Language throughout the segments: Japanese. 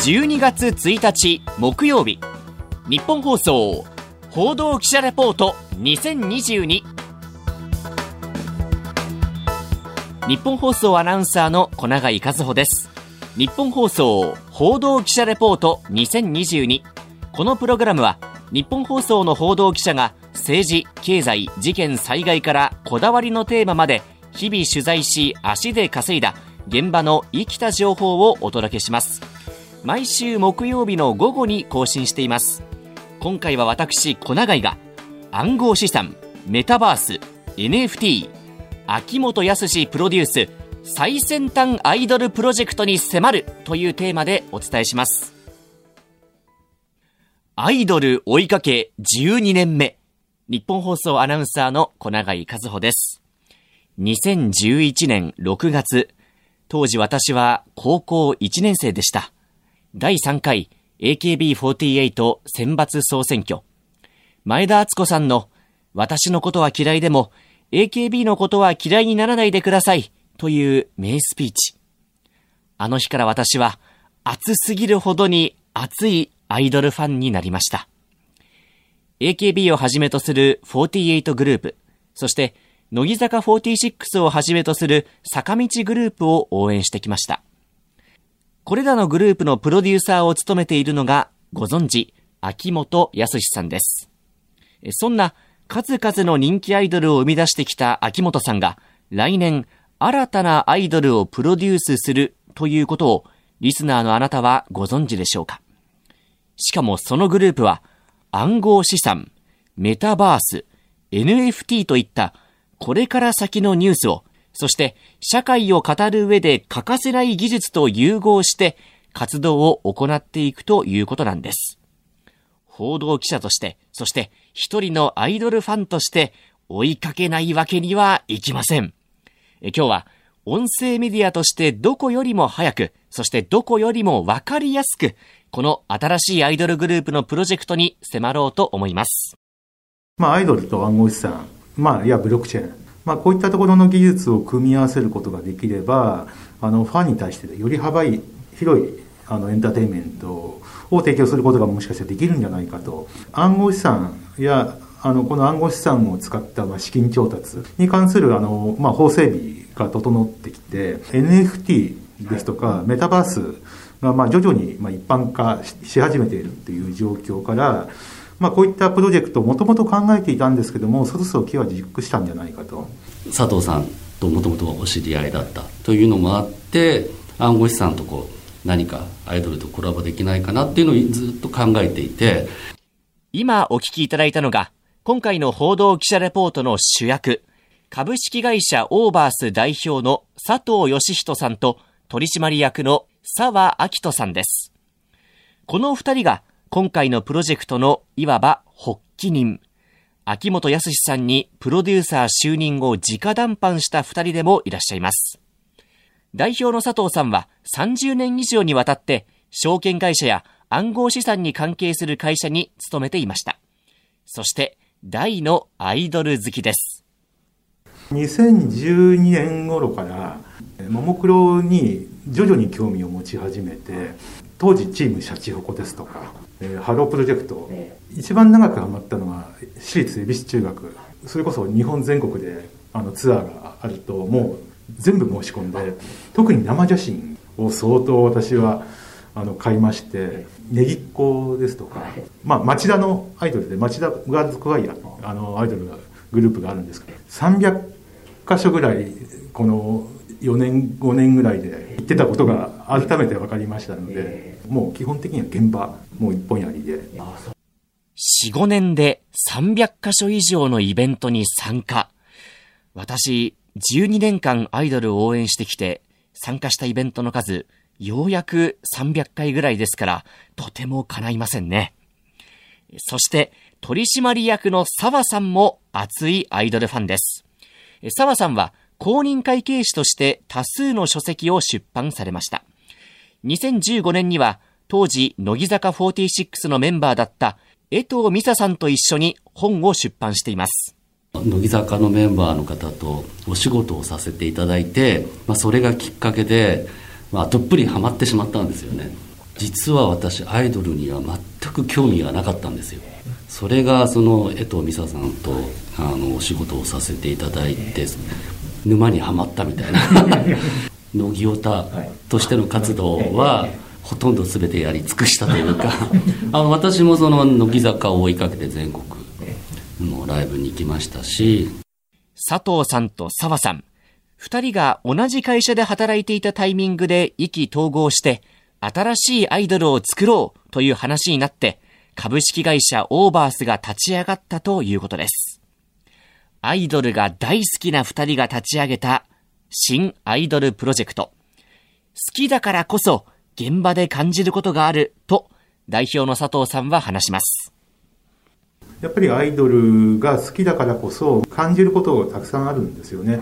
12月1日木曜日。日本放送報道記者レポート2022日本放送アナウンサーの小永井和穂です。日本放送報道記者レポート2022このプログラムは日本放送の報道記者が政治、経済、事件、災害からこだわりのテーマまで日々取材し足で稼いだ現場の生きた情報をお届けします。毎週木曜日の午後に更新しています。今回は私小永井が暗号資産メタバース NFT 秋元康プロデュース最先端アイドルプロジェクトに迫るというテーマでお伝えします。アイドル追いかけ12年目。日本放送アナウンサーの小永井和穂です。2011年6月当時私は高校1年生でした。第3回 AKB48 選抜総選挙。前田敦子さんの私のことは嫌いでも AKB のことは嫌いにならないでくださいという名スピーチ。あの日から私は熱すぎるほどに熱いアイドルファンになりました。AKB をはじめとする48グループ、そして乃木坂46をはじめとする坂道グループを応援してきました。これらのグループのプロデューサーを務めているのが、ご存知、秋元康さんです。そんな数々の人気アイドルを生み出してきた秋元さんが、来年、新たなアイドルをプロデュースするということを、リスナーのあなたはご存知でしょうか？しかもそのグループは、暗号資産、メタバース、NFT といった、これから先のニュースを、そして社会を語る上で欠かせない技術と融合して活動を行っていくということなんです。報道記者として、そして一人のアイドルファンとして追いかけないわけにはいきません。え今日は音声メディアとしてどこよりも早く、そしてどこよりもわかりやすく、この新しいアイドルグループのプロジェクトに迫ろうと思います。まあ、アイドルと暗号資産、まあ、いや、ブロックチェーン、まあ、こういったところの技術を組み合わせることができればあのファンに対してより幅広いあのエンターテインメントを提供することがもしかしたらできるんじゃないかと。暗号資産やあのこの暗号資産を使ったまあ資金調達に関するあの、まあ、法整備が整ってきて NFT ですとかメタバースがまあ徐々にまあ一般化し始めているっていう状況からまあ、こういったプロジェクトをもともと考えていたんですけどもそろそろ機は熟したんじゃないかと佐藤さんともともとお知り合いだったというのもあって暗号資産とこう何かアイドルとコラボできないかなっていうのをずっと考えていて今お聞きいただいたのが今回の報道記者レポートの主役株式会社オーバース代表の佐藤義人さんと取締役の沢明人さんです。この二人が今回のプロジェクトのいわば発起人、秋元康さんにプロデューサー就任を直談判した二人でもいらっしゃいます。代表の佐藤さんは30年以上にわたって証券会社や暗号資産に関係する会社に勤めていました。そして大のアイドル好きです。2012年頃からももクロに徐々に興味を持ち始めて当時チームシャチホコですとかえー、ハロープロジェクト、一番長くハマったのは私立恵比寿中学。それこそ日本全国であのツアーがあるともう。全部申し込んで特に生写真を相当私はあの買いましてねぎっこですとか、まあ、町田のアイドルで町田ガールズクワイアあのアイドルがグループがあるんですけど300箇所ぐらいこの4年5年ぐらいで行ってたことが改めて分かりましたのでもう基本的には現場もう一本やりで。4、5年で300カ所以上のイベントに参加。私、12年間アイドルを応援してきて、参加したイベントの数、ようやく300回ぐらいですから、とても叶いませんね。そして、取締役の沢さんも熱いアイドルファンです。沢さんは公認会計士として多数の書籍を出版されました。2015年には当時、乃木坂46のメンバーだった江藤美沙さんと一緒に本を出版しています。乃木坂のメンバーの方とお仕事をさせていただいて、まあ、それがきっかけで、まあ、どっぷりハマってしまったんですよね。実は私アイドルには全く興味がなかったんですよそれがその江藤美沙さんとあのお仕事をさせていただいて沼にはまったみたいな。乃木オタとしての活動はほとんど全てやり尽くしたというか。あの私もその乃木坂を追いかけて全国のライブに行きましたし。佐藤さんと澤さん。二人が同じ会社で働いていたタイミングで意気投合して新しいアイドルを作ろうという話になって株式会社オーバースが立ち上がったということです。アイドルが大好きな二人が立ち上げた新アイドルプロジェクト。好きだからこそ現場で感じることがあると代表の佐藤さんは話します。やっぱりアイドルが好きだからこそ感じることがたくさんあるんですよね。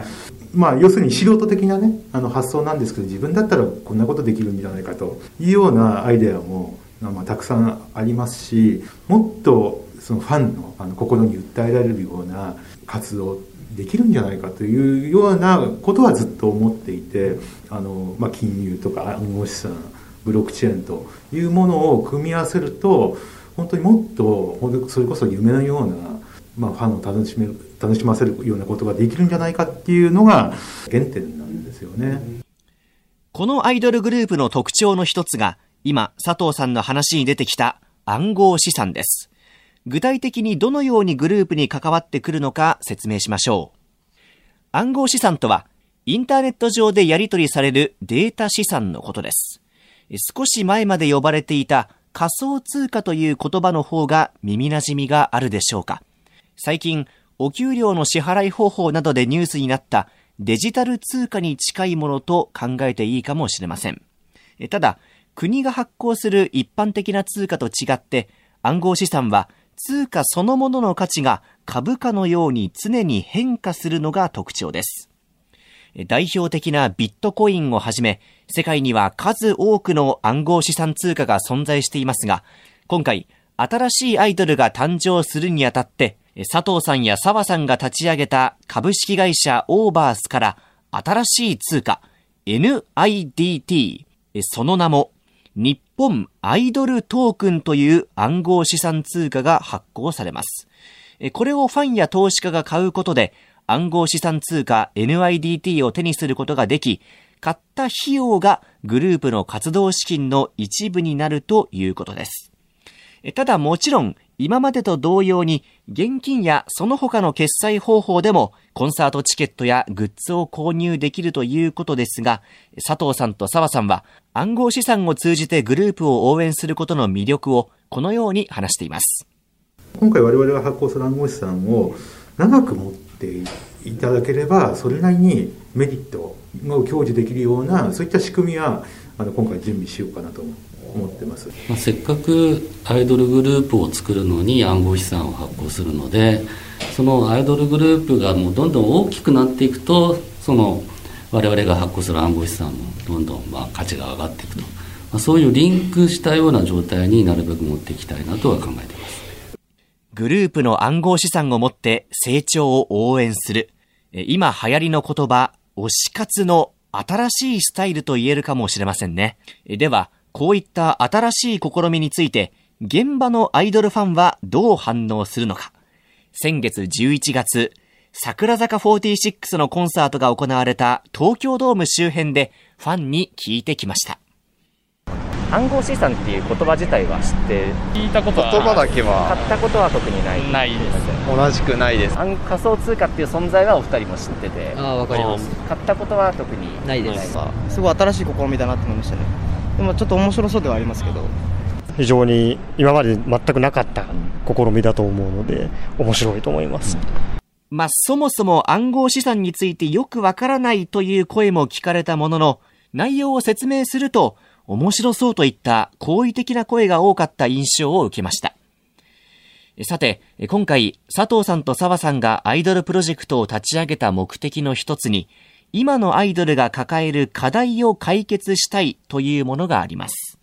まあ、要するに素人的なね、あの発想なんですけど、自分だったらこんなことできるんじゃないかというようなアイデアも、まあ、たくさんありますし、もっとそのファンのあの心に訴えられるような活動できるんじゃないかというようなことはずっと思っていて、あの、まあ、金融とか暗号資産、ブロックチェーンというものを組み合わせると、本当にもっと、それこそ夢のような、まあ、ファンを楽しめる、楽しませるようなことができるんじゃないかっていうのが原点なんですよね。このアイドルグループの特徴の一つが、今、佐藤さんの話に出てきた暗号資産です。具体的にどのようにグループに関わってくるのか説明しましょう。暗号資産とは、インターネット上でやり取りされるデータ資産のことです。少し前まで呼ばれていた仮想通貨という言葉の方が耳馴染みがあるでしょうか。最近、お給料の支払い方法などでニュースになったデジタル通貨に近いものと考えていいかもしれません。ただ、国が発行する一般的な通貨と違って、暗号資産は通貨そのものの価値が株価のように常に変化するのが特徴です。代表的なビットコインをはじめ、世界には数多くの暗号資産通貨が存在していますが、今回、新しいアイドルが誕生するにあたって、佐藤さんや澤さんが立ち上げた株式会社オーバースから新しい通貨 NIDT、その名も日本アイドルトークンという暗号資産通貨が発行されます。これをファンや投資家が買うことで暗号資産通貨 NIDT を手にすることができ、買った費用がグループの活動資金の一部になるということです。ただもちろん今までと同様に現金やその他の決済方法でもコンサートチケットやグッズを購入できるということですが、佐藤さんと澤さんは暗号資産を通じてグループを応援することの魅力をこのように話しています。今回我々が発行する暗号資産を長く持っていただければ、それなりにメリットを享受できるような、そういった仕組みはあの今回準備しようかなと思ってます、まあ、せっかくアイドルグループを作るのに暗号資産を発行するのでそのアイドルグループがもうどんどん大きくなっていくとその我々が発行する暗号資産もどんどんまあ価値が上がっていくと、まあ、そういうリンクしたような状態になるべく持っていきたいなとは考えています。グループの暗号資産を持って成長を応援する。今流行りの言葉推し活の新しいスタイルと言えるかもしれませんね。ではこういった新しい試みについて、現場のアイドルファンはどう反応するのか。先月11月、桜坂46のコンサートが行われた東京ドーム周辺でファンに聞いてきました。暗号資産っていう言葉自体は知って聞いたことは。言葉だけは買ったことは特にないないです。同じくないです。仮想通貨っていう存在はお二人も知ってて。ああわかります。買ったことは特にないです。す。ごい新しい試みだなと思いましたね。でもちょっと面白そうではありますけど。非常に今まで全くなかった試みだと思うので面白いと思います。まあ、そもそも暗号資産についてよくわからないという声も聞かれたものの、内容を説明すると面白そうといった好意的な声が多かった印象を受けました。さて、今回、佐藤さんと澤さんがアイドルプロジェクトを立ち上げた目的の一つに、今のアイドルが抱える課題を解決したいというものがあります。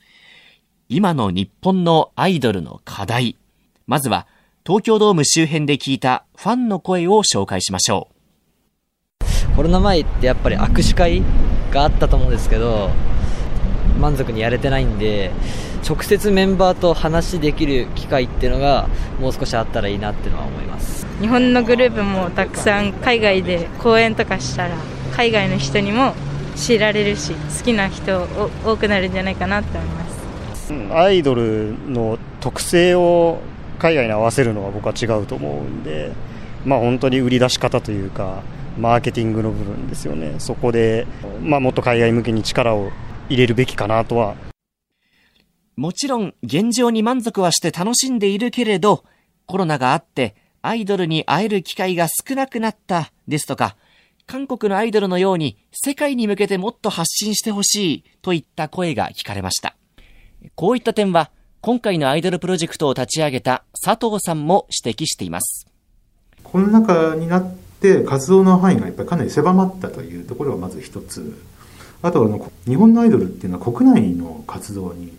今の日本のアイドルの課題。まずは、東京ドーム周辺で聞いたファンの声を紹介しましょう。コロナ前ってやっぱり握手会があったと思うんですけど、満足にやれてないんで直接メンバーと話できる機会っていうのがもう少しあったらいいなっていうのは思います日本のグループもたくさん海外で公演とかしたら海外の人にも知られるし好きな人多くなるんじゃないかなって思いますアイドルの特性を海外に合わせるのは僕は違うと思うんで、まあ、本当に売り出し方というかマーケティングの部分ですよねそこで、まあ、もっと海外向けに力を入れるべきかなとはもちろん現状に満足はして楽しんでいるけれどコロナがあってアイドルに会える機会が少なくなったですとか韓国のアイドルのように世界に向けてもっと発信してほしいといった声が聞かれました。こういった点は今回のアイドルプロジェクトを立ち上げた佐藤さんも指摘しています。コロナ禍になって活動の範囲がやっぱりかなり狭まったというところがまず一つ。あとあの日本のアイドルっていうのは国内の活動にやっ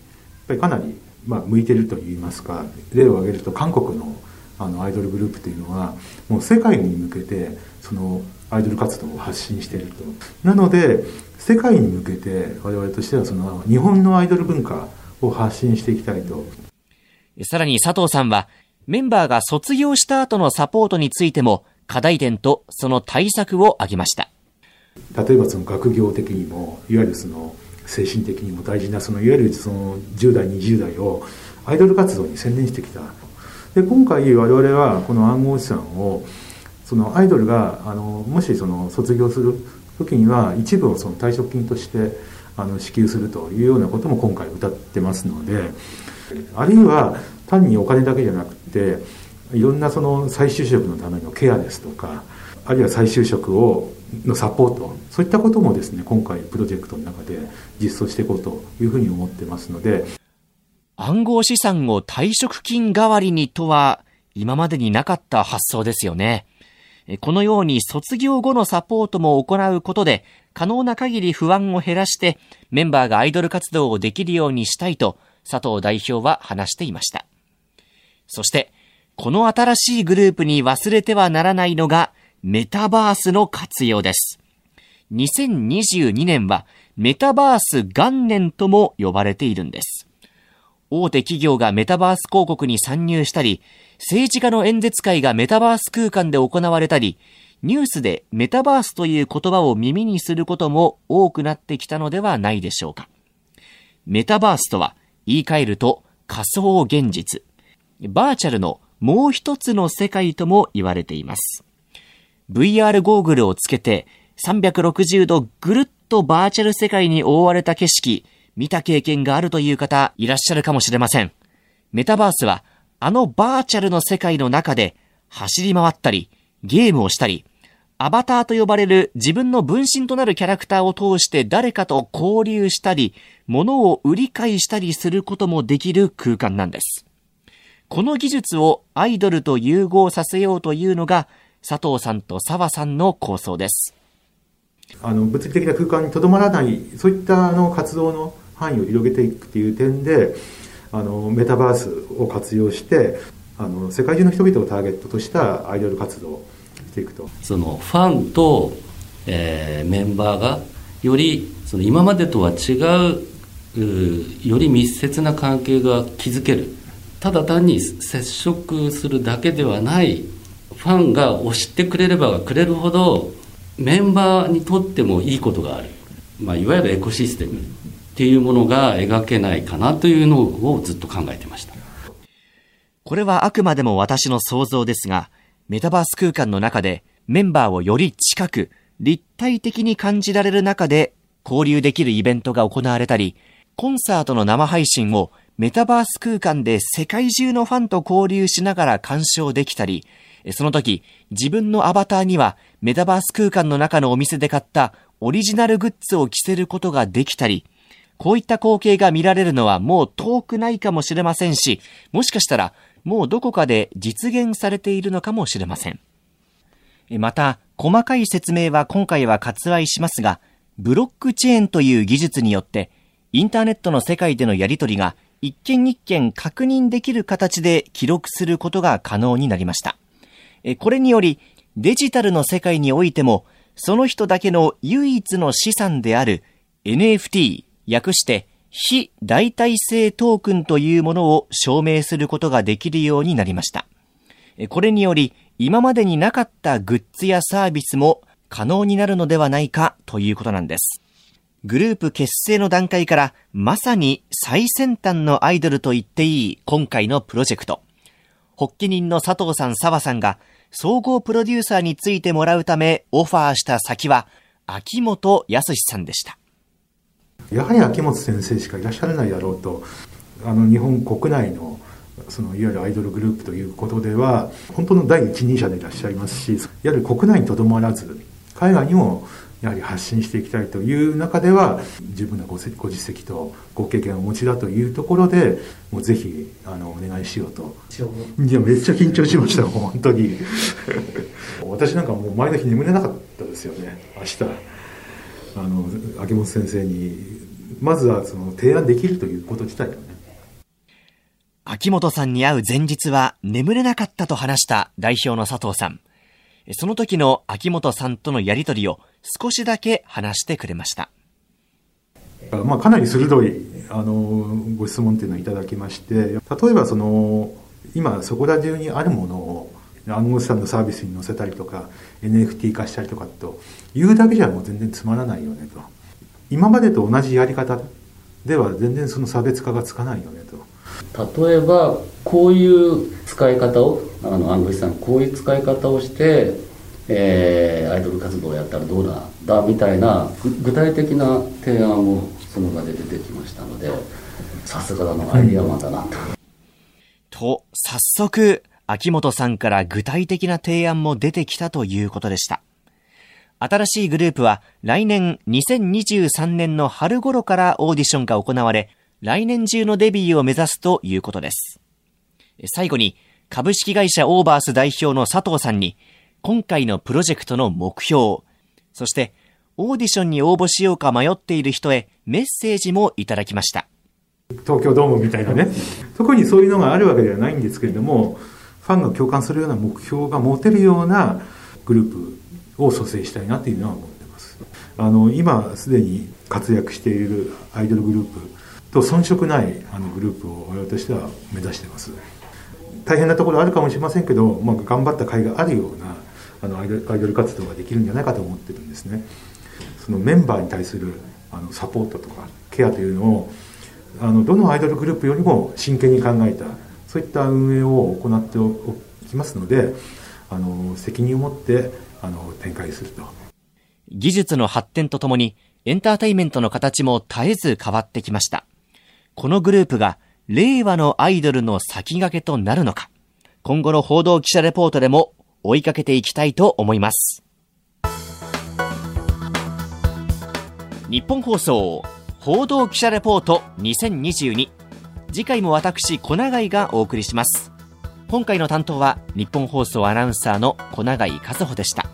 ぱりかなりまあ向いてるといいますか例を挙げると韓国のあのアイドルグループというのはもう世界に向けてそのアイドル活動を発信しているとなので世界に向けて我々としてはその日本のアイドル文化を発信していきたいと。さらに佐藤さんはメンバーが卒業した後のサポートについても課題点とその対策を挙げました。例えばその学業的にもいわゆるその精神的にも大事なそのいわゆるその10代20代をアイドル活動に専念してきた。で今回我々はこの暗号資産をそのアイドルがあのもしその卒業する時には一部をその退職金としてあの支給するというようなことも今回歌ってますのであるいは単にお金だけじゃなくていろんなその再就職のためのケアですとかあるいは再就職をのサポートそういったこともですね今回プロジェクトの中で実装していこうというふうに思ってますので暗号資産を退職金代わりにとは今までになかった発想ですよね。このように卒業後のサポートも行うことで、可能な限り不安を減らして、メンバーがアイドル活動をできるようにしたいと、佐藤代表は話していました。そして、この新しいグループに忘れてはならないのが、メタバースの活用です。2022年は、メタバース元年とも呼ばれているんです。大手企業がメタバース広告に参入したり、政治家の演説会がメタバース空間で行われたり、ニュースでメタバースという言葉を耳にすることも多くなってきたのではないでしょうか。メタバースとは言い換えると仮想現実。バーチャルのもう一つの世界とも言われています。VR ゴーグルをつけて360度ぐるっとバーチャル世界に覆われた景色、見た経験があるという方いらっしゃるかもしれません。メタバースはあのバーチャルの世界の中で走り回ったり、ゲームをしたり、アバターと呼ばれる自分の分身となるキャラクターを通して誰かと交流したり、物を売り買いしたりすることもできる空間なんです。この技術をアイドルと融合させようというのが佐藤さんと澤さんの構想です。あの物理的な空間にとどまらない、そういったあの活動の範囲を広げていくという点で、あのメタバースを活用してあの世界中の人々をターゲットとしたアイドル活動をしていくと。そのファンと、えー、メンバーがよりその今までとは違うより密接な関係が築ける。ただ単に接触するだけではないファンが推してくれればくれるほどメンバーにとってもいいことがある、まあ、いわゆるエコシステム。っていうものが描けないかなというのをずっと考えてました。これはあくまでも私の想像ですが、メタバース空間の中でメンバーをより近く、立体的に感じられる中で交流できるイベントが行われたり、コンサートの生配信をメタバース空間で世界中のファンと交流しながら鑑賞できたり、その時、自分のアバターにはメタバース空間の中のお店で買ったオリジナルグッズを着せることができたり、こういった光景が見られるのはもう遠くないかもしれませんし、もしかしたらもうどこかで実現されているのかもしれません。また、細かい説明は今回は割愛しますが、ブロックチェーンという技術によって、インターネットの世界でのやり取りが一件一件確認できる形で記録することが可能になりました。これにより、デジタルの世界においても、その人だけの唯一の資産である NFT 略して非代替性トークンというものを証明することができるようになりました。これにより、今までになかったグッズやサービスも可能になるのではないかということなんです。グループ結成の段階からまさに最先端のアイドルと言っていい今回のプロジェクト。発起人の佐藤さん、澤さんが総合プロデューサーについてもらうためオファーした先は秋元康さんでした。やはり秋元先生しかいらっしゃらないだろうと、あの日本国内のそのいわゆるアイドルグループということでは、本当の第一人者でいらっしゃいますし、やはり国内にとどまらず、海外にもやはり発信していきたいという中では、十分なごご実績とご経験をお持ちだというところで、もうぜひあのお願いしようと。いや、めっちゃ緊張しました、本当に。私なんかもう前の日眠れなかったですよね、明日。あの秋元先生にまずはその提案できるということ自体がね秋元さんに会う前日は眠れなかったと話した代表の佐藤さん。その時の秋元さんとのやりとりを少しだけ話してくれました。まあ、かなり鋭いあのご質問というのをいただきまして例えばその今そこら中にあるものを暗号資産のサービスに載せたりとか NFT 化したりとかというだけじゃもう全然つまらないよねと今までと同じやり方では全然その差別化がつかないよねと例えばこういう使い方をあの暗号資産こういう使い方をして、えー、アイドル活動をやったらどうだだみたいな具体的な提案もその場で出てきましたのでさすがだなアイディアマンだなと。と早速秋元さんから具体的な提案も出てきたということでした。新しいグループは来年2023年の春頃からオーディションが行われ、来年中のデビューを目指すということです。最後に、株式会社オーバース代表の佐藤さんに、今回のプロジェクトの目標、そしてオーディションに応募しようか迷っている人へメッセージもいただきました。東京ドームみたいなね、特にそういうのがあるわけではないんですけれども、ファンが共感するような目標が持てるようなグループを蘇生したいなというのは思ってます。あの、今すでに活躍しているアイドルグループと遜色ないあのグループを我々としては目指してます。大変なところあるかもしれませんけど、まあ、頑張った甲斐があるようなあのアイドル活動ができるんじゃないかと思ってるんですね。そのメンバーに対するあのサポートとかケアというのをあのどのアイドルグループよりも真剣に考えたそういった運営を行っておきますので、あの、責任を持って、あの、展開すると。技術の発展とともに、エンターテイメントの形も絶えず変わってきました。このグループが、令和のアイドルの先駆けとなるのか、今後の報道記者レポートでも追いかけていきたいと思います。日本放送報道記者レポート2022次回も私、小永井がお送りします。今回の担当は日本放送アナウンサーの小永井和穂でした。